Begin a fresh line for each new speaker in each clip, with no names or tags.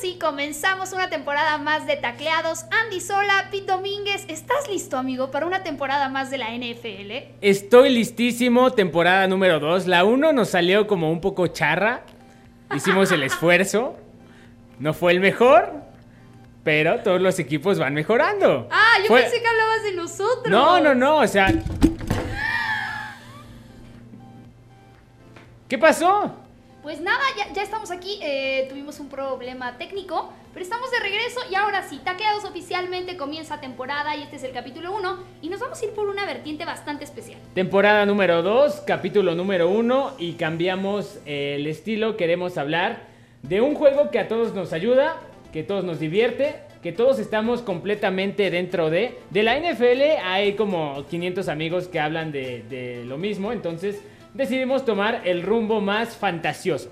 sí, comenzamos una temporada más de tacleados. Andy Sola, Pete Domínguez, ¿estás listo, amigo, para una temporada más de la NFL?
Estoy listísimo, temporada número 2. La 1 nos salió como un poco charra. Hicimos el esfuerzo. No fue el mejor, pero todos los equipos van mejorando.
Ah, yo
Fue-
pensé que hablabas de nosotros.
No, no, no, o sea... ¿Qué pasó?
Pues nada, ya, estamos aquí. eh, tuvimos un problema técnico, pero estamos de regreso y ahora sí, Tacleados oficialmente comienza temporada y este es el capítulo 1 y nos vamos a ir por una vertiente bastante especial.
Temporada número 2, capítulo número 1 y cambiamos el estilo. Queremos hablar de un juego que a todos nos ayuda, que todos nos divierte, que todos estamos completamente dentro de. De la NFL hay como 500 amigos que hablan de lo mismo, entonces decidimos tomar el rumbo más fantasioso.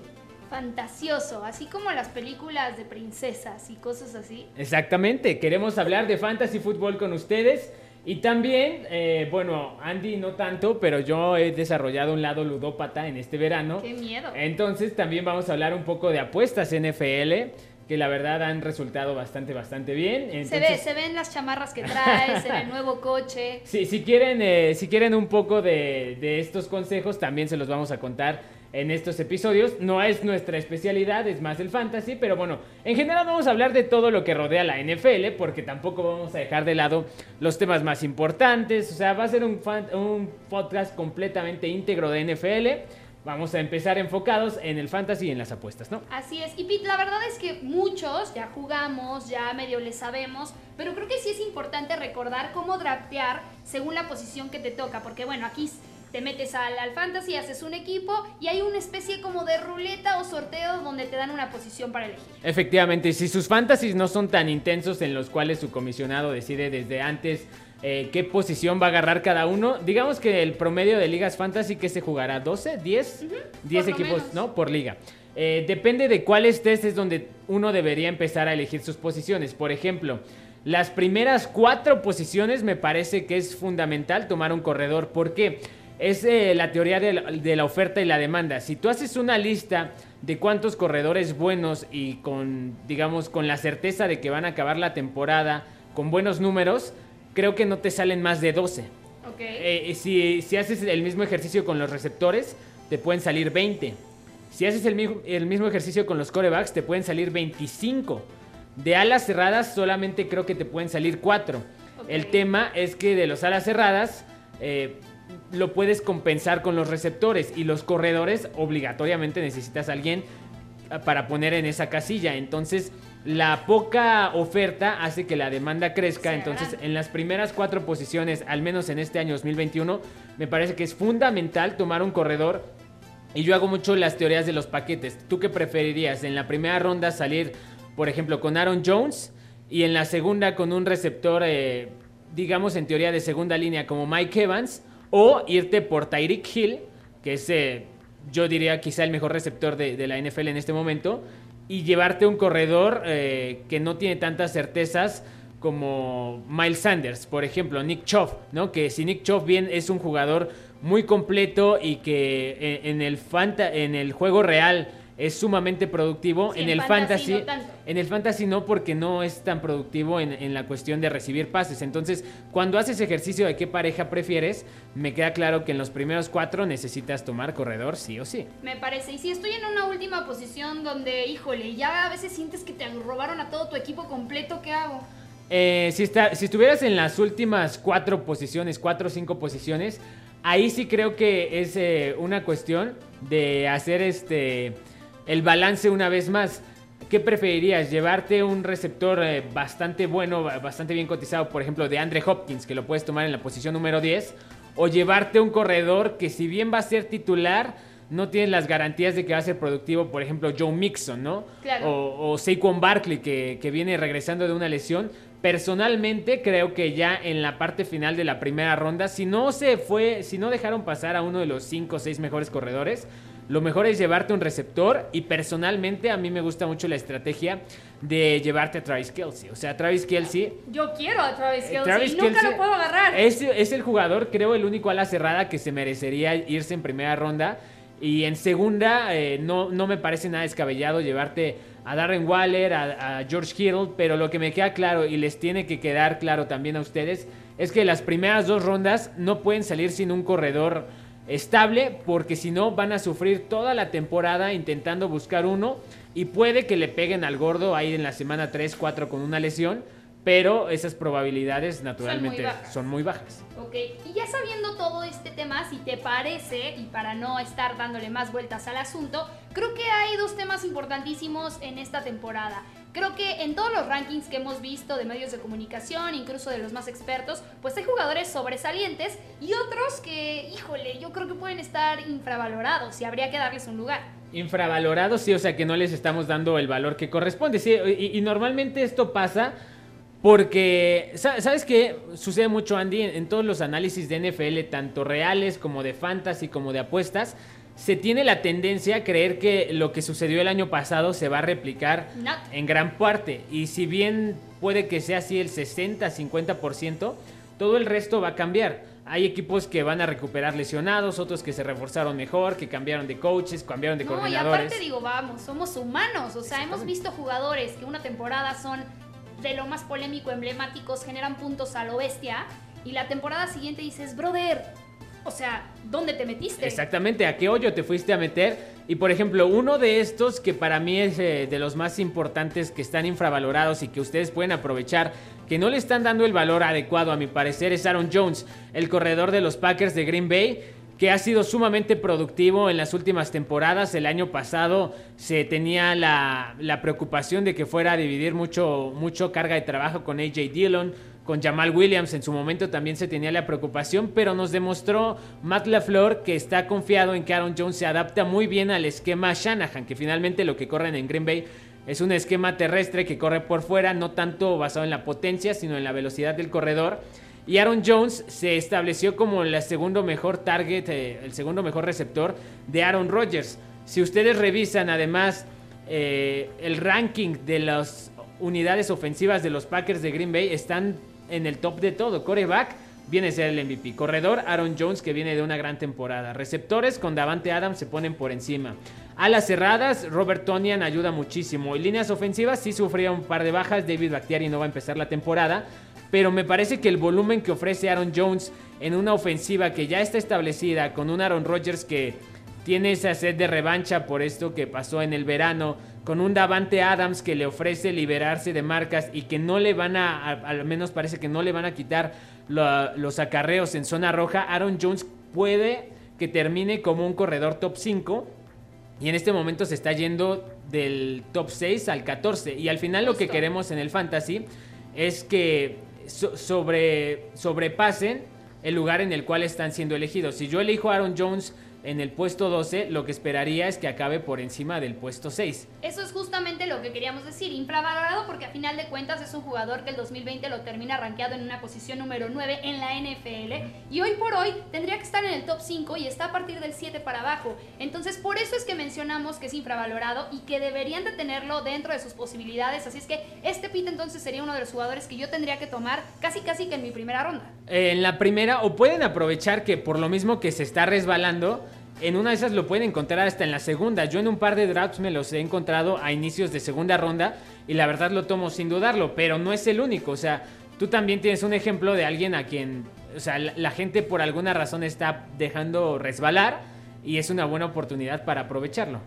Fantasioso, así como las películas de princesas y cosas así.
Exactamente, queremos hablar de fantasy fútbol con ustedes. Y también, eh, bueno, Andy no tanto, pero yo he desarrollado un lado ludópata en este verano.
¡Qué miedo!
Entonces también vamos a hablar un poco de apuestas NFL, que la verdad han resultado bastante, bastante bien.
se, ve, se ven las chamarras que trae, se ve el nuevo coche.
Sí, si quieren, eh, si quieren un poco de, de estos consejos, también se los vamos a contar en estos episodios. No es nuestra especialidad, es más el fantasy, pero bueno, en general vamos a hablar de todo lo que rodea la NFL, porque tampoco vamos a dejar de lado los temas más importantes. O sea, va a ser un, fan- un podcast completamente íntegro de NFL. Vamos a empezar enfocados en el fantasy y en las apuestas, ¿no?
Así es. Y Pete, la verdad es que muchos ya jugamos, ya medio le sabemos, pero creo que sí es importante recordar cómo draftear según la posición que te toca, porque bueno, aquí te metes al, al fantasy, haces un equipo y hay una especie como de ruleta o sorteo donde te dan una posición para elegir.
Efectivamente, si sus fantasies no son tan intensos en los cuales su comisionado decide desde antes eh, qué posición va a agarrar cada uno, digamos que el promedio de ligas fantasy que se jugará 12, 10, 10
por lo
equipos,
menos.
¿no? Por liga. Eh, depende de cuál estés es donde uno debería empezar a elegir sus posiciones. Por ejemplo, las primeras cuatro posiciones me parece que es fundamental tomar un corredor. ¿Por qué? Es eh, la teoría de la, de la oferta y la demanda. Si tú haces una lista de cuántos corredores buenos y con, digamos, con la certeza de que van a acabar la temporada con buenos números, creo que no te salen más de 12.
Ok.
Eh, si, si haces el mismo ejercicio con los receptores, te pueden salir 20. Si haces el mismo, el mismo ejercicio con los corebacks, te pueden salir 25. De alas cerradas, solamente creo que te pueden salir 4.
Ok.
El tema es que de los alas cerradas, eh, lo puedes compensar con los receptores y los corredores, obligatoriamente necesitas a alguien ah, para poner en esa casilla. Entonces, la poca oferta hace que la demanda crezca. Entonces, en las primeras cuatro posiciones, al menos en este año 2021, me parece que es fundamental tomar un corredor. Y yo hago mucho las teorías de los paquetes. ¿Tú qué preferirías? En la primera ronda salir, por ejemplo, con Aaron Jones y en la segunda con un receptor, eh, digamos en teoría de segunda línea como Mike Evans, o irte por Tyreek Hill, que es, eh, yo diría, quizá el mejor receptor de, de la NFL en este momento, y llevarte un corredor eh, que no tiene tantas certezas como Miles Sanders, por ejemplo, Nick Chubb, ¿no? Que si Nick Chubb bien es un jugador muy completo y que eh, en el fanta- en el juego real es sumamente productivo,
Sí,
en
en
el
fantasy
fantasy,
no tanto.
en el fantasy no porque no es tan productivo en, en la cuestión de recibir pases. Entonces, cuando haces ejercicio de qué pareja prefieres, me queda claro que en los primeros cuatro necesitas tomar corredor sí o sí.
Me parece. Y si estoy en una última posición donde, híjole, ya a veces sientes que te robaron a todo tu equipo completo, ¿qué hago?
Eh, si, está- si estuvieras en las últimas cuatro posiciones, cuatro o cinco posiciones, ahí sí creo que es eh, una cuestión de hacer este el balance una vez más. ¿Qué preferirías? ¿Llevarte un receptor eh, bastante bueno, ba- bastante bien cotizado, por ejemplo, de Andre Hopkins, que lo puedes tomar en la posición número 10? ¿O llevarte un corredor que si bien va a ser titular, no tienes las garantías de que va a ser productivo, por ejemplo, Joe Mixon, ¿no?
Claro.
O, o Saquon Barkley, que, que viene regresando de una lesión. Personalmente creo que ya en la parte final de la primera ronda, si no se fue, si no dejaron pasar a uno de los 5 o 6 mejores corredores, lo mejor es llevarte un receptor y personalmente a mí me gusta mucho la estrategia de llevarte a Travis Kelsey. O sea, Travis Kelsey
Yo quiero a Travis
eh,
Kelsey
Travis
y nunca lo puedo agarrar.
Es, es el jugador, creo, el único ala cerrada que se merecería irse en primera ronda. Y en segunda, eh, no, no me parece nada descabellado llevarte a Darren Waller, a, George Kittle, pero lo que me queda claro y les tiene que quedar claro también a ustedes es que las primeras dos rondas no pueden salir sin un corredor estable porque si no van a sufrir toda la temporada intentando buscar uno y puede que le peguen al gordo ahí en la semana 3, 4 con una lesión pero esas probabilidades naturalmente son muy bajas.
Ok, y ya sabiendo todo este tema, si te parece, y para no estar dándole más vueltas al asunto, creo que hay dos temas importantísimos en esta temporada. Creo que en todos los rankings que hemos visto de medios de comunicación, incluso de los más expertos, pues hay jugadores sobresalientes y otros que, híjole, yo creo que pueden estar infravalorados y habría que darles un lugar.
Infravalorados, sí, o sea que no les estamos dando el valor que corresponde. Sí, y normalmente esto pasa porque, ¿sabes qué? Sucede mucho, Andy, en, todos los análisis de NFL, tanto reales como de fantasy, como de apuestas, se tiene la tendencia a creer que lo que sucedió el año pasado se va a replicar en gran parte. Y si bien puede que sea así el 60-50%, todo el resto va a cambiar. Hay equipos que van a recuperar lesionados, otros que se reforzaron mejor, que cambiaron de coaches, cambiaron de no, Y aparte
digo, vamos, somos humanos. O sea, hemos visto jugadores que una temporada son de lo más polémico, emblemáticos, generan puntos a lo bestia. Y la temporada siguiente dices, brother, o sea, ¿dónde te metiste?
Exactamente, ¿a qué hoyo te fuiste a meter? Y por ejemplo, uno de estos que para mí es eh, de los más importantes que están infravalorados y que ustedes pueden aprovechar, que no le están dando el valor adecuado a mi parecer, es Aaron Jones, el corredor de los Packers de Green Bay que ha sido sumamente productivo en las últimas temporadas. El año pasado se tenía la, preocupación de que fuera a dividir mucho, mucho carga de trabajo con AJ Dillon, con Jamal Williams. En su momento también se tenía la preocupación, pero nos demostró Matt LaFleur que está confiado en que Aaron Jones se adapta muy bien al esquema Shanahan, que finalmente lo que corren en Green Bay es un esquema terrestre que corre por fuera, no tanto basado en la potencia, sino en la velocidad del corredor. Y Aaron Jones se estableció como el segundo mejor target, eh, el segundo mejor receptor de Aaron Rodgers. Si ustedes revisan además eh, el ranking de las unidades ofensivas de los Packers de Green Bay, están en el top de todo. Coreback viene a ser el MVP. Corredor, Aaron Jones, que viene de una gran temporada. Receptores, con Davante Adams se ponen por encima. Alas cerradas, Robert Tonian ayuda muchísimo. Y líneas ofensivas, sí sufría un par de bajas. David Bakhtiari no va a empezar la temporada pero me parece que el volumen que ofrece Aaron Jones en una ofensiva que ya está establecida, con un Aaron Rodgers que tiene esa sed de revancha por esto que pasó en el verano, con un Davante Adams que le ofrece liberarse de marcas y que no le van a, al menos parece que no le van a quitar los acarreos en zona roja, Aaron Jones puede que termine como un corredor top 5 y en este momento se está yendo del top 6 al 14 y al final lo que queremos en el fantasy es que sobre, sobrepasen el lugar en el cual están siendo elegidos. Si yo elijo Aaron Jones en el puesto 12, lo que esperaría es que acabe por encima del puesto 6.
Eso es justamente lo que queríamos decir, infravalorado porque a final de cuentas es un jugador que el 2020 lo termina rankeado en una posición número 9 en la NFL y hoy por hoy tendría que estar en el top 5 y está a partir del 7 para abajo. Entonces por eso es que mencionamos que es infravalorado y que deberían de tenerlo dentro de sus posibilidades. Así es que este pit entonces sería uno de los jugadores que yo tendría que tomar casi casi que en mi primera ronda.
en la primera o pueden aprovechar que por lo mismo que se está resbalando, en una de esas lo pueden encontrar hasta en la segunda. Yo en un par de drafts me los he encontrado a inicios de segunda ronda y la verdad lo tomo sin dudarlo, pero no es el único. O sea, tú también tienes un ejemplo de alguien a quien, o sea, la, gente por alguna razón está dejando resbalar y es una buena oportunidad para aprovecharlo.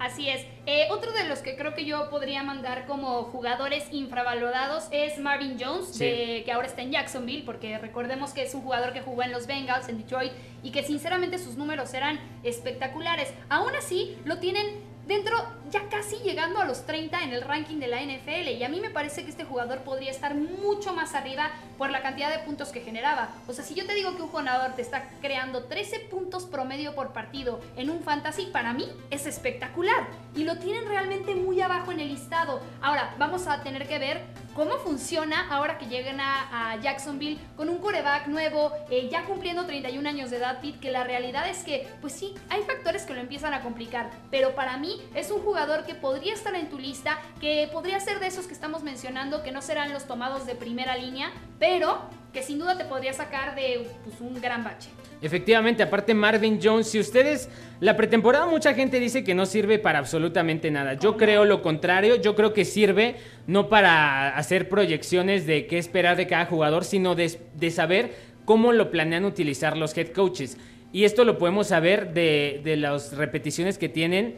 Así es. Eh, otro de los que creo que yo podría mandar como jugadores infravalorados es Marvin Jones, que ahora está en Jacksonville, porque recordemos que es un jugador que jugó en los Bengals, en Detroit, y que sinceramente sus números eran espectaculares. Aún así, lo tienen dentro, ya casi llegando a los 30 en el ranking de la NFL. Y a mí me parece que este jugador podría estar mucho más arriba por la cantidad de puntos que generaba. O sea, si yo te digo que un jugador te está creando 13 puntos promedio por partido en un fantasy, para mí es espectacular. Y lo tienen realmente muy abajo en el listado. Ahora, vamos a tener que ver cómo funciona ahora que lleguen a, Jacksonville con un coreback nuevo, eh, ya cumpliendo 31 años de edad, Pete, que la realidad es que, pues sí, hay factores que lo empiezan a complicar, pero para mí es un jugador que podría estar en tu lista, que podría ser de esos que estamos mencionando, que no serán los tomados de primera línea, pero que sin duda te podría sacar de pues, un gran bache.
Efectivamente, aparte Marvin Jones, si ustedes, la pretemporada mucha gente dice que no sirve para absolutamente nada. Yo creo lo contrario, yo creo que sirve no para hacer proyecciones de qué esperar de cada jugador, sino de, de saber cómo lo planean utilizar los head coaches. Y esto lo podemos saber de, de las repeticiones que tienen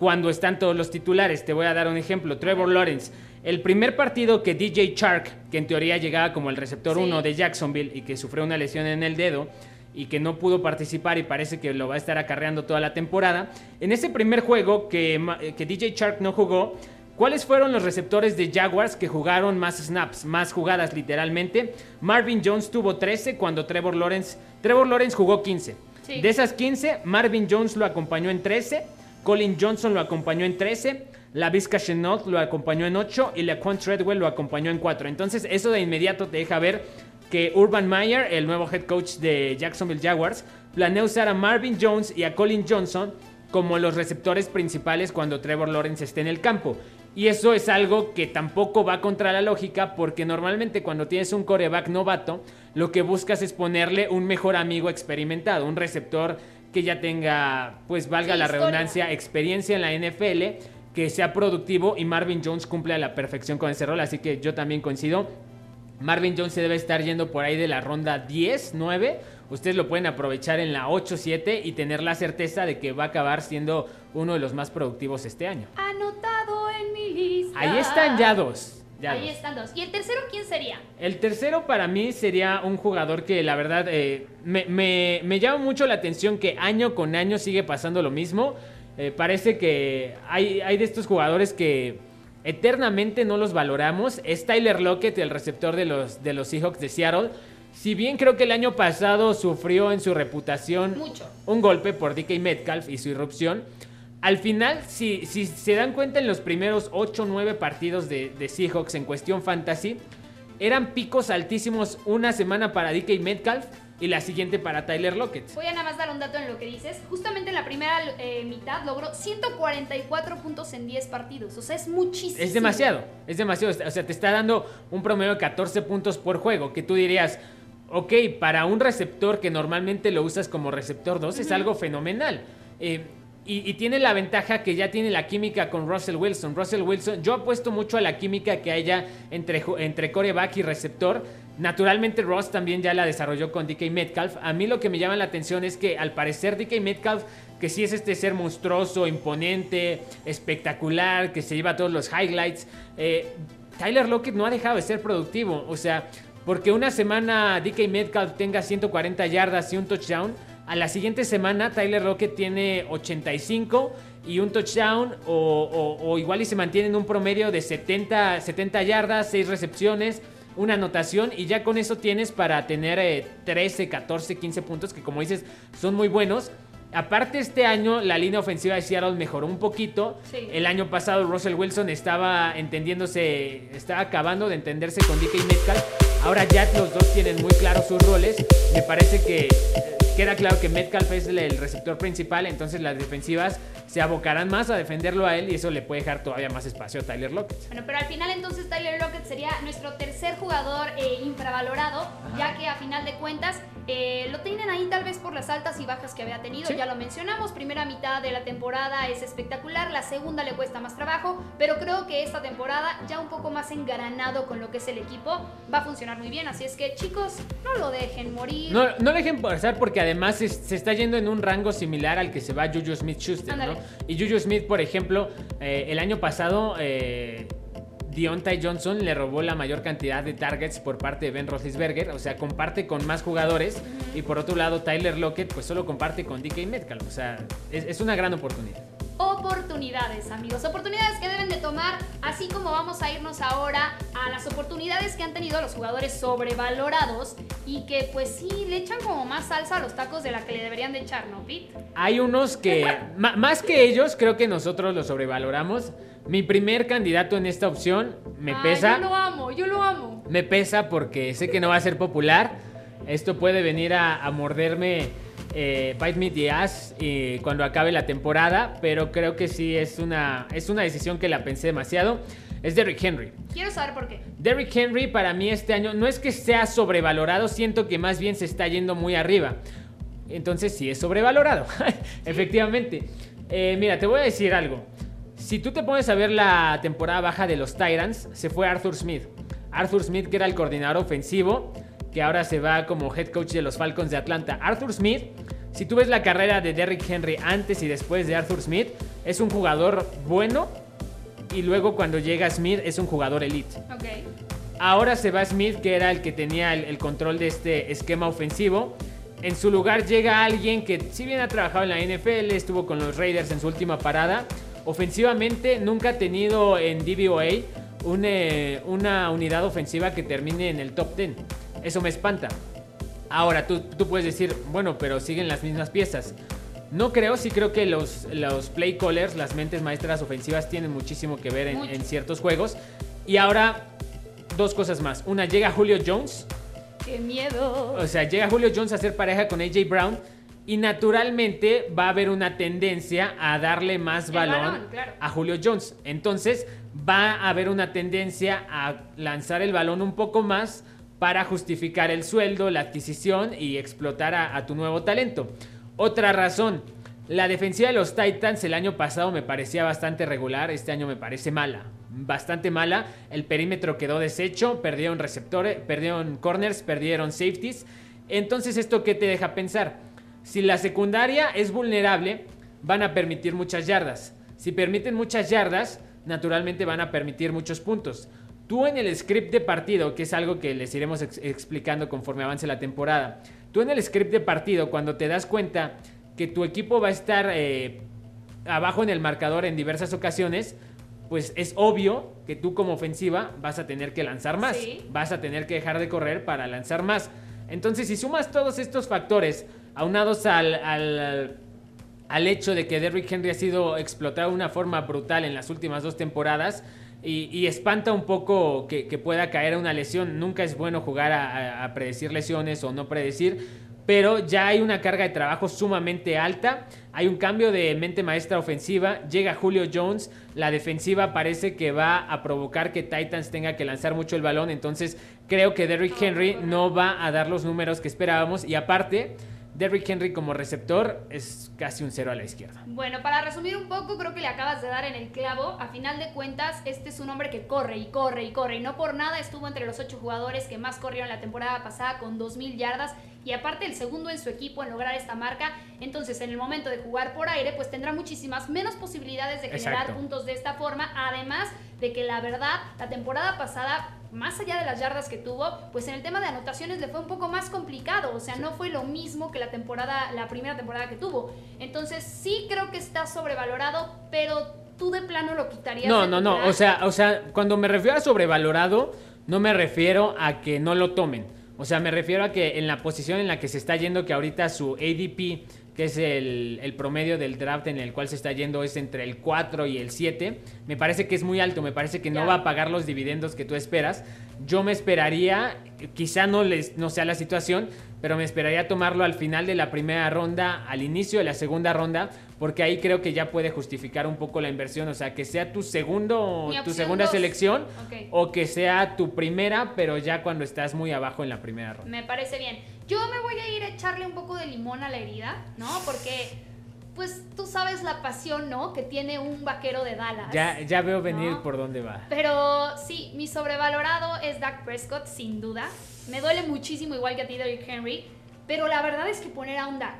cuando están todos los titulares. Te voy a dar un ejemplo. Trevor Lawrence. El primer partido que DJ Chark, que en teoría llegaba como el receptor 1 de Jacksonville y que sufrió una lesión en el dedo y que no pudo participar y parece que lo va a estar acarreando toda la temporada. En ese primer juego que, que DJ Chark no jugó, ¿Cuáles fueron los receptores de Jaguars que jugaron más snaps, más jugadas literalmente? Marvin Jones tuvo 13 cuando Trevor Lawrence, Trevor Lawrence jugó 15. De esas 15, Marvin Jones lo acompañó en 13, Colin Johnson lo acompañó en 13, la Vizca lo acompañó en 8 y Laquan Treadwell lo acompañó en 4. Entonces, eso de inmediato te deja ver que Urban Meyer, el nuevo head coach de Jacksonville Jaguars, planea usar a Marvin Jones y a Colin Johnson como los receptores principales cuando Trevor Lawrence esté en el campo. Y eso es algo que tampoco va contra la lógica porque normalmente cuando tienes un coreback novato, lo que buscas es ponerle un mejor amigo experimentado, un receptor que ya tenga, pues valga la redundancia, experiencia en la NFL, que sea productivo y Marvin Jones cumple a la perfección con ese rol, así que yo también coincido. Marvin Jones se debe estar yendo por ahí de la ronda 10, 9. Ustedes lo pueden aprovechar en la 8, 7 y tener la certeza de que va a acabar siendo uno de los más productivos este año.
Anotado en mi lista.
Ahí están ya dos.
Ahí están dos. ¿Y el tercero quién sería?
El tercero para mí sería un jugador que la verdad eh, me, llama mucho la atención que año con año sigue pasando lo mismo. Eh, parece que hay, hay de estos jugadores que eternamente no los valoramos. Es Tyler Lockett, el receptor de los, de los Seahawks de Seattle. Si bien creo que el año pasado sufrió en su reputación un golpe por DK Metcalf y su irrupción, al final, si, si se dan cuenta en los primeros 8 o 9 partidos de, Seahawks en cuestión fantasy, eran picos altísimos una semana para DK Metcalf y la siguiente para Tyler Lockett.
Voy a nada más dar un dato en lo que dices. Justamente en la primera eh, mitad logró 144 puntos en 10 partidos. O sea, es muchísimo.
Es demasiado, es demasiado. O sea, te está dando un promedio de 14 puntos por juego, que tú dirías, ok, para un receptor que normalmente lo usas como receptor 2 es algo fenomenal. Eh, y, tiene la ventaja que ya tiene la química con Russell Wilson. Russell Wilson, yo apuesto mucho a la química que haya entre, entre coreback y receptor. Naturalmente Ross también ya la desarrolló con DK Metcalf. A mí lo que me llama la atención es que al parecer DK Metcalf, que sí es este ser monstruoso, imponente, espectacular, que se lleva todos los highlights, eh, Tyler Lockett no ha dejado de ser productivo. O sea, porque una semana DK Metcalf tenga 140 yardas y un touchdown a la siguiente semana Tyler Rocket tiene 85 y un touchdown o, igual y se mantiene en un promedio de 70, 70 yardas, 6 recepciones, una anotación y ya con eso tienes para tener 13, 14, 15 puntos que como dices son muy buenos. Aparte este año la línea ofensiva de Seattle mejoró un poquito. El año pasado Russell Wilson estaba entendiéndose, estaba acabando de entenderse con DK Metcalf. Ahora ya los dos tienen muy claros sus roles. Me parece que Queda claro que Metcalf es el receptor principal, entonces las defensivas se abocarán más a defenderlo a él y eso le puede dejar todavía más espacio a Tyler Lockett.
Bueno, pero al final entonces Tyler Lockett sería nuestro tercer jugador eh, infravalorado, ya que a final de cuentas eh, lo tienen ahí tal vez por las altas y bajas que había tenido, ya lo mencionamos, primera mitad de la temporada es espectacular, la segunda le cuesta más trabajo, pero creo que esta temporada ya un poco más engaranado con lo que es el equipo va a funcionar muy bien, así es que chicos, no lo dejen morir.
No, no lo dejen pasar porque además se, está yendo en un rango similar al que se va Juju Smith-Schuster, ¿no? Y Juju Smith, por ejemplo, eh, el año pasado... Eh, Deontay Johnson le robó la mayor cantidad de targets por parte de Ben Roethlisberger, o sea, comparte con más jugadores. Y por otro lado, Tyler Lockett, pues solo comparte con DK Metcalf, o sea, es una gran oportunidad
oportunidades, amigos. Oportunidades que deben de tomar, así como vamos a irnos ahora a las oportunidades que han tenido los jugadores sobrevalorados y que pues sí le echan como más salsa a los tacos de la que le deberían de echar, ¿no, Pete?
Hay unos que, más que ellos, creo que nosotros los sobrevaloramos. Mi primer candidato en esta opción me pesa.
Yo lo amo, yo lo amo.
Me pesa porque sé que no va a ser popular. Esto puede venir a morderme eh, Bite Me the Ass y cuando acabe la temporada, pero creo que sí es una, es una decisión que la pensé demasiado. Es Derrick Henry.
Quiero saber por qué.
Derrick Henry para mí este año no es que sea sobrevalorado, siento que más bien se está yendo muy arriba. Entonces sí es sobrevalorado. Efectivamente. Eh, mira, te voy a decir algo. Si tú te pones a ver la temporada baja de los Tyrants, se fue Arthur Smith. Arthur Smith, que era el coordinador ofensivo, que ahora se va como head coach de los Falcons de Atlanta. Arthur Smith, si tú ves la carrera de Derrick Henry antes y después de Arthur Smith, es un jugador bueno y luego cuando llega Smith es un jugador elite. Ahora se va Smith, que era el que tenía el control de este esquema ofensivo. En su lugar llega alguien que, si bien ha trabajado en la NFL, estuvo con los Raiders en su última parada, ofensivamente nunca ha tenido en DVOA una, unidad ofensiva que termine en el top 10. Eso me espanta. Ahora, tú, puedes decir, bueno, pero siguen las mismas piezas. No creo, sí creo que los, los play callers, las mentes maestras ofensivas, tienen muchísimo que ver en, en ciertos juegos. Y ahora, dos cosas más. Una, llega Julio Jones,
¡Qué miedo!
O sea, llega Julio Jones a hacer pareja con AJ Brown y naturalmente va a haber una tendencia a darle más balón, a Julio Jones. Entonces va a haber una tendencia a lanzar el balón un poco más para justificar el sueldo, la adquisición y explotar a tu nuevo talento. Otra razón, la defensiva de los Titans el año pasado me parecía bastante regular, este año me parece mala bastante mala. El perímetro quedó deshecho, perdieron receptores, perdieron corners, perdieron safeties. Entonces, ¿esto qué te deja pensar? Si la secundaria es vulnerable, van a permitir muchas yardas. Si permiten muchas yardas, naturalmente van a permitir muchos puntos. Tú en el script de partido, que es algo que les iremos explicando conforme avance la temporada, tú en el script de partido, cuando te das cuenta que tu equipo va a estar eh, abajo en el marcador en diversas ocasiones, pues es obvio que tú como ofensiva vas a tener que lanzar más. Vas a tener que dejar de correr para lanzar más. Entonces, si sumas todos estos factores aunados al, al, hecho de que Derrick Henry ha sido explotado de una forma brutal en las últimas dos temporadas, y, espanta un poco que, pueda caer una lesión. Nunca es bueno jugar a predecir lesiones o no predecir, pero ya hay una carga de trabajo sumamente alta. Hay un cambio de mente maestra ofensiva. Llega Julio Jones. La defensiva parece que va a provocar que Titans tenga que lanzar mucho el balón. Entonces creo que Derrick Henry no va a dar los números que esperábamos. Y aparte, Derrick Henry como receptor es casi un cero a la izquierda.
Bueno, para resumir un poco, creo que le acabas de dar en el clavo. A final de cuentas, este es un hombre que corre y corre y corre. Y no por nada estuvo entre los ocho jugadores que más corrieron la temporada pasada con 2.000 yardas. Y aparte el segundo en su equipo en lograr esta marca. Entonces, en el momento de jugar por aire, pues tendrá muchísimas menos posibilidades de generar puntos de esta forma. Además de que la verdad, la temporada pasada más allá de las yardas que tuvo, pues en el tema de anotaciones le fue un poco más complicado, o sea, no fue lo mismo que la temporada, la primera temporada que tuvo. Entonces, sí creo que está sobrevalorado, pero tú de plano lo quitarías.
No, no, no, o sea, o sea, cuando me refiero a sobrevalorado, no me refiero a que no lo tomen. O sea, me refiero a que en la posición en la que se está yendo, que ahorita su ADP que es el, promedio del draft en el cual se está yendo, es entre el 4 y el 7. Me parece que es muy alto, me parece que no va a pagar los dividendos que tú esperas. Yo me esperaría, quizá no, les, no sea la situación, pero me esperaría tomarlo al final de la primera ronda, al inicio de la segunda ronda, porque ahí creo que ya puede justificar un poco la inversión, o sea, que sea tu segundo, tu segunda selección, o que sea tu primera, pero ya cuando estás muy abajo en la primera ronda.
Me parece bien. Yo me voy a ir a echarle un poco de limón a la herida, ¿no? Porque pues tú sabes la pasión, ¿no? Que tiene un vaquero de Dallas.
Ya, ya veo venir por dónde va.
Pero sí, mi sobrevalorado es Dak Prescott, sin duda. Me duele muchísimo, igual que a ti, Derrick Henry. Pero la verdad es que poner a un Dak,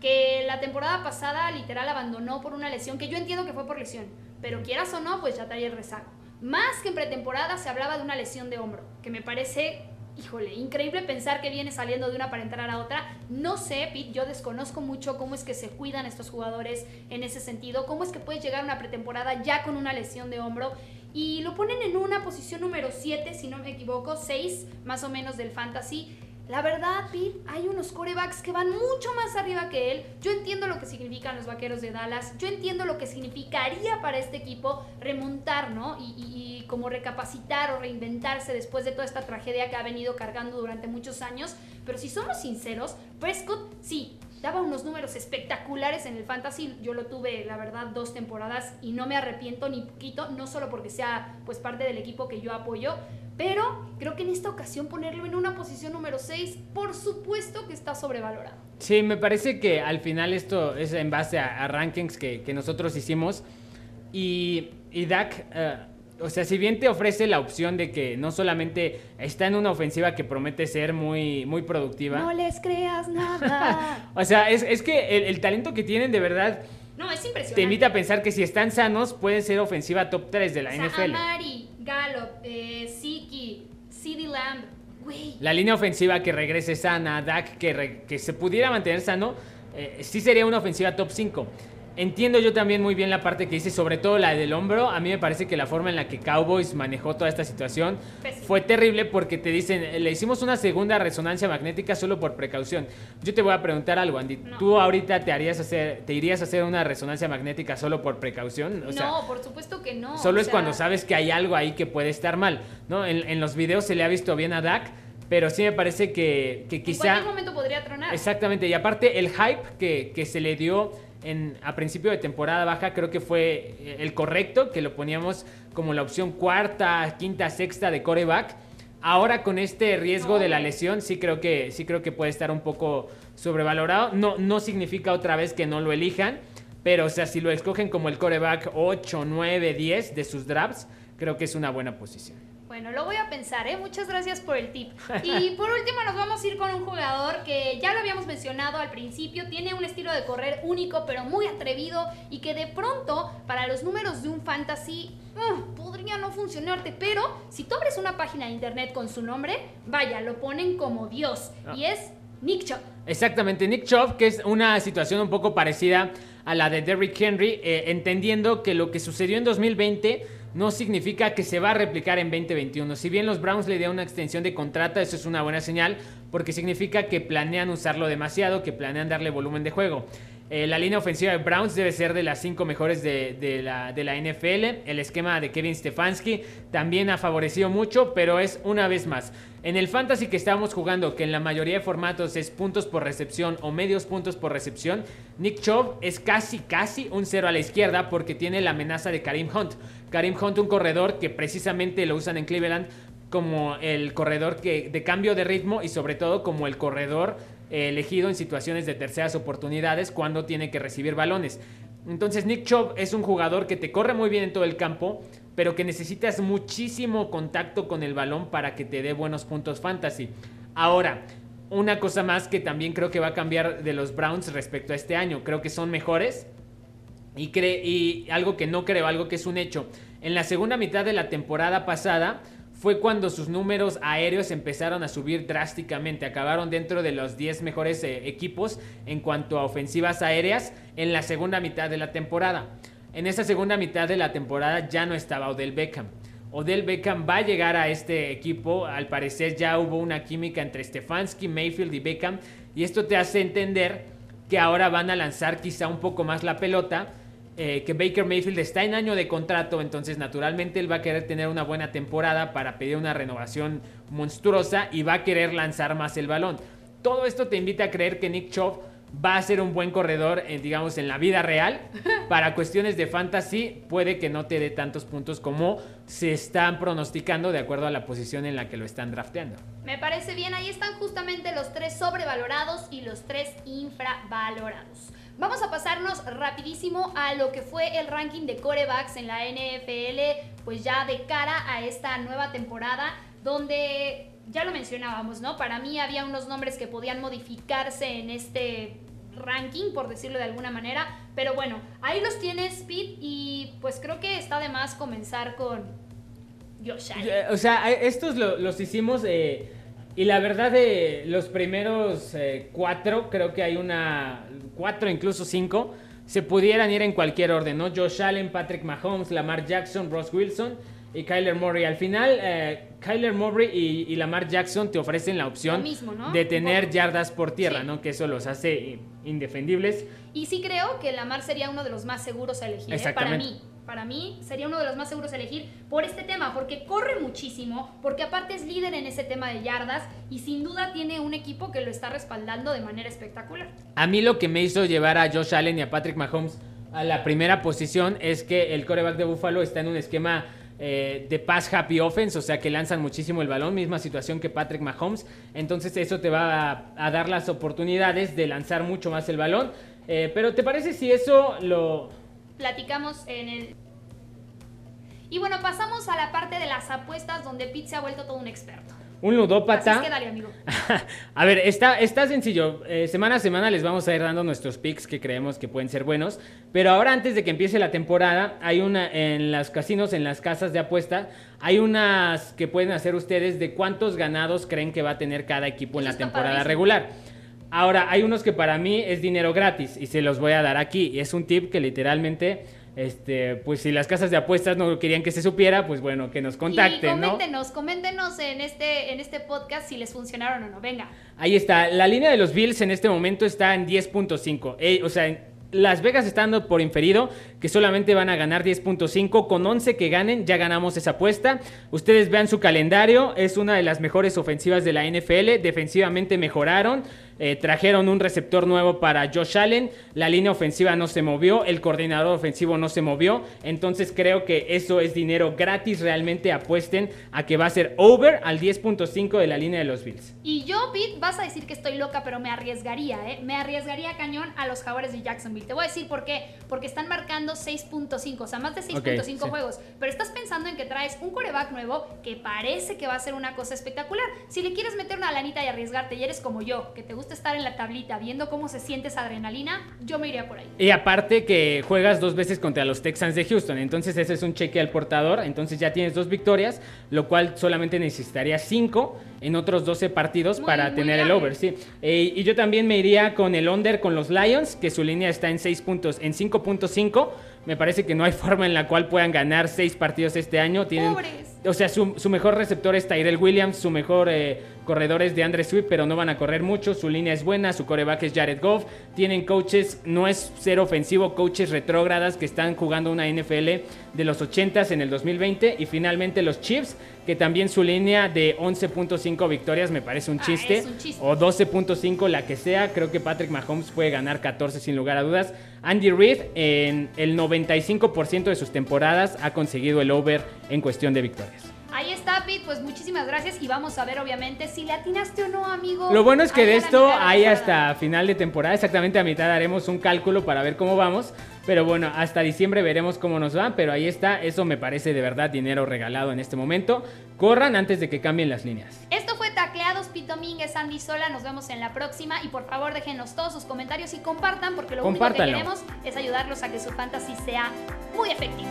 que la temporada pasada literal abandonó por una lesión, que yo entiendo que fue por lesión, pero quieras o no, pues ya traía el rezago. Más que en pretemporada se hablaba de una lesión de hombro, que me parece híjole, increíble pensar que viene saliendo de una para entrar a otra. No sé, Pete, yo desconozco mucho cómo es que se cuidan estos jugadores en ese sentido, cómo es que puedes llegar a una pretemporada ya con una lesión de hombro. Y lo ponen en una posición número 7, si no me equivoco, 6 más o menos del fantasy. La verdad, Pete, hay unos corebacks que van mucho más arriba que él. Yo entiendo lo que significan los vaqueros de Dallas. Yo entiendo lo que significaría para este equipo remontar, ¿no? Y, y, como recapacitar o reinventarse después de toda esta tragedia que ha venido cargando durante muchos años. Pero si somos sinceros, Prescott sí, daba unos números espectaculares en el fantasy. Yo lo tuve, la verdad, dos temporadas y no me arrepiento ni poquito, no solo porque sea pues parte del equipo que yo apoyo, pero creo que en esta ocasión ponerlo en una posición número 6, por supuesto que está sobrevalorado.
Sí, me parece que al final esto es en base a, rankings que, nosotros hicimos. Y, y Dak, eh, o sea, si bien te ofrece la opción de que no solamente está en una ofensiva que promete ser muy, muy productiva.
No les creas nada.
o sea, es, que el, talento que tienen de verdad.
No, es impresionante.
Te invita a pensar que si están sanos, pueden ser ofensiva top 3 de la NFL.
Amari, Gallup, eh,
La línea ofensiva que regrese sana, Dak que, que se pudiera mantener sano, eh, sí sería una ofensiva top 5. Entiendo yo también muy bien la parte que dice, sobre todo la del hombro. A mí me parece que la forma en la que Cowboys manejó toda esta situación fue terrible porque te dicen, le hicimos una segunda resonancia magnética solo por precaución. Yo te voy a preguntar algo, Andy. ¿Tú ahorita te harías hacer, te irías a hacer una resonancia magnética solo por precaución?
no, por supuesto que no.
Solo es cuando sabes que hay algo ahí que puede estar mal, ¿no? En, los videos se le ha visto bien a Dak. Pero sí me parece que, que quizá... En
cualquier momento podría tronar.
Exactamente. Y aparte el hype que, que se le dio a principio de temporada baja creo que fue eh, el correcto, que lo poníamos como la opción cuarta, quinta, sexta de coreback. Ahora con este riesgo de la lesión sí creo que sí creo que puede estar un poco sobrevalorado. No, no significa otra vez que no lo elijan, pero o sea, si lo escogen como el coreback 8, 9, 10 de sus drafts, creo que es una buena posición.
Bueno, lo voy a pensar, ¿eh? Muchas gracias por el tip. Y por último nos vamos a ir con un jugador que ya lo habíamos mencionado al principio, tiene un estilo de correr único pero muy atrevido y que de pronto para los números de un fantasy mm, podría no funcionarte, pero si tú abres una página de internet con su nombre, vaya, lo ponen como Dios ah. y es Nick Chubb.
Exactamente, Nick Chubb, que es una situación un poco parecida a la de Derrick Henry, eh, entendiendo que lo que sucedió en 2020 no significa que se va a replicar en 2021. Si bien los Browns le dieron una extensión de contrato, eso es una buena señal porque significa que planean usarlo demasiado, que planean darle volumen de juego. Eh, la línea ofensiva de Browns debe ser de las cinco mejores de, la, de, la, NFL. El esquema de Kevin Stefanski también ha favorecido mucho, pero es una vez más. En el fantasy que estamos jugando, que en la mayoría de formatos es puntos por recepción o medios puntos por recepción, Nick Chubb es casi, casi un cero a la izquierda porque tiene la amenaza de Karim Hunt. Karim Hunt, un corredor que precisamente lo usan en Cleveland como el corredor que, de cambio de ritmo y sobre todo como el corredor elegido en situaciones de terceras oportunidades cuando tiene que recibir balones. Entonces Nick Chubb es un jugador que te corre muy bien en todo el campo, pero que necesitas muchísimo contacto con el balón para que te dé buenos puntos fantasy. Ahora, una cosa más que también creo que va a cambiar de los Browns respecto a este año. Creo que son mejores. Y, y algo que no creo, algo que es un hecho. En la segunda mitad de la temporada pasada fue cuando sus números aéreos empezaron a subir drásticamente. Acabaron dentro de los 10 mejores eh, equipos en cuanto a ofensivas aéreas en la segunda mitad de la temporada. En esa segunda mitad de la temporada ya no estaba Odell Beckham. Odell Beckham va a llegar a este equipo. Al parecer ya hubo una química entre Stefanski, Mayfield y Beckham. Y esto te hace entender que ahora van a lanzar quizá un poco más la pelota. Eh, que Baker Mayfield está en año de contrato, entonces naturalmente él va a querer tener una buena temporada para pedir una renovación monstruosa y va a querer lanzar más el balón. Todo esto te invita a creer que Nick Chubb va a ser un buen corredor, en, digamos, en la vida real. Para cuestiones de fantasy, puede que no te dé tantos puntos como se están pronosticando de acuerdo a la posición en la que lo están drafteando.
Me parece bien, ahí están justamente los tres sobrevalorados y los tres infravalorados. Vamos a pasarnos rapidísimo a lo que fue el ranking de corebacks en la NFL, pues ya de cara a esta nueva temporada, donde ya lo mencionábamos, ¿no? Para mí había unos nombres que podían modificarse en este ranking, por decirlo de alguna manera. Pero bueno, ahí los tienes, Pete, y pues creo que está de más comenzar con Josh.
O sea, estos los hicimos... Eh, y la verdad de los primeros eh, cuatro, creo que hay una... Cuatro, incluso cinco, se pudieran ir en cualquier orden, ¿no? Josh Allen, Patrick Mahomes, Lamar Jackson, Ross Wilson y Kyler Murray. Al final, eh, Kyler Murray y, Lamar Jackson te ofrecen la opción de tener yardas por tierra, ¿no? Que eso los hace indefendibles.
Y sí creo que Lamar sería uno de los más seguros a elegir, ¿eh? para mí. Para mí sería uno de los más seguros a elegir por este tema, porque corre muchísimo, porque aparte es líder en ese tema de yardas y sin duda tiene un equipo que lo está respaldando de manera espectacular.
A mí lo que me hizo llevar a Josh Allen y a Patrick Mahomes a la primera posición es que el coreback de Buffalo está en un esquema eh, de pass happy offense, o sea que lanzan muchísimo el balón, misma situación que Patrick Mahomes. Entonces eso te va a, dar las oportunidades de lanzar mucho más el balón. Eh, pero ¿te parece si eso lo...
Platicamos en el... Y bueno, pasamos a la parte de las apuestas donde Pete se ha vuelto todo un experto.
Un ludópata.
Así es que dale, amigo.
a ver, está, está sencillo. Eh, semana a semana les vamos a ir dando nuestros picks que creemos que pueden ser buenos. Pero ahora, antes de que empiece la temporada, hay una en los casinos, en las casas de apuesta, hay unas que pueden hacer ustedes de cuántos ganados creen que va a tener cada equipo en
Eso
la
está
temporada
padrísimo.
regular. Ahora, hay unos que para mí es dinero gratis y se los voy a dar aquí. Y es un tip que literalmente, este, pues si las casas de apuestas no querían que se supiera, pues bueno, que nos
y
contacten, ¿no?
coméntenos, coméntenos en este, en este podcast si les funcionaron o no. Venga.
Ahí está, la línea de los Bills en este momento está en 10.5. Eh, o sea, en- Las Vegas está dando por inferido que solamente van a ganar 10.5. Con 11 que ganen, ya ganamos esa apuesta. Ustedes vean su calendario, es una de las mejores ofensivas de la NFL. Defensivamente mejoraron. Eh, trajeron un receptor nuevo para Josh Allen. La línea ofensiva no se movió. El coordinador ofensivo no se movió. Entonces creo que eso es dinero gratis. Realmente apuesten a que va a ser over al 10.5 de la línea de los Bills.
Y yo, Pete, vas a decir que estoy loca, pero me arriesgaría, ¿eh? Me arriesgaría cañón a los jaguares de Jacksonville. Te voy a decir por qué. Porque están marcando 6.5, o sea, más de 6.5
Ok, sí.
juegos. Pero estás pensando en que traes un coreback nuevo que parece que va a ser una cosa espectacular. Si le quieres meter una lanita y arriesgarte y eres como yo, que te gusta estar en la tablita viendo cómo se siente esa adrenalina, yo me iría por ahí.
Y aparte que juegas dos veces contra los Texans de Houston, entonces ese es un cheque al portador, entonces ya tienes dos victorias, lo cual solamente necesitaría cinco en otros 12 partidos
Muy,
para
muy
tener el over, sí. Eh, y yo también me iría con el under con los Lions, que su línea está en 6 puntos, en 5.5. Me parece que no hay forma en la cual puedan ganar seis partidos este año. Tienen,
Pobres.
o sea, su, su mejor receptor es Tyrell Williams, su mejor eh, corredor es de Andre Swift, pero no van a correr mucho. Su línea es buena, su coreback es Jared Goff. Tienen coaches, no es ser ofensivo, coaches retrógradas que están jugando una NFL de los 80s en el 2020. Y finalmente los Chiefs, que también su línea de 11.5 victorias me parece un
Ah,
chiste.
es un chiste.
O 12.5, la que sea. Creo que Patrick Mahomes puede ganar 14 sin lugar a dudas. Andy Reid en el 95% de sus temporadas ha conseguido el over en cuestión de victorias.
Ahí está, Pete. Pues muchísimas gracias y vamos a ver, obviamente, si le atinaste o no, amigo.
Lo bueno es que de esto hay hasta final de temporada, exactamente a mitad haremos un cálculo para ver cómo vamos. Pero bueno, hasta diciembre veremos cómo nos va. Pero ahí está, eso me parece de verdad dinero regalado en este momento. Corran antes de que cambien las líneas.
Esto fue Tacleados, Pete Domínguez, Andy Sola. Nos vemos en la próxima. Y por favor, déjenos todos sus comentarios y compartan, porque lo único que queremos es ayudarlos a que su fantasy sea muy efectivo.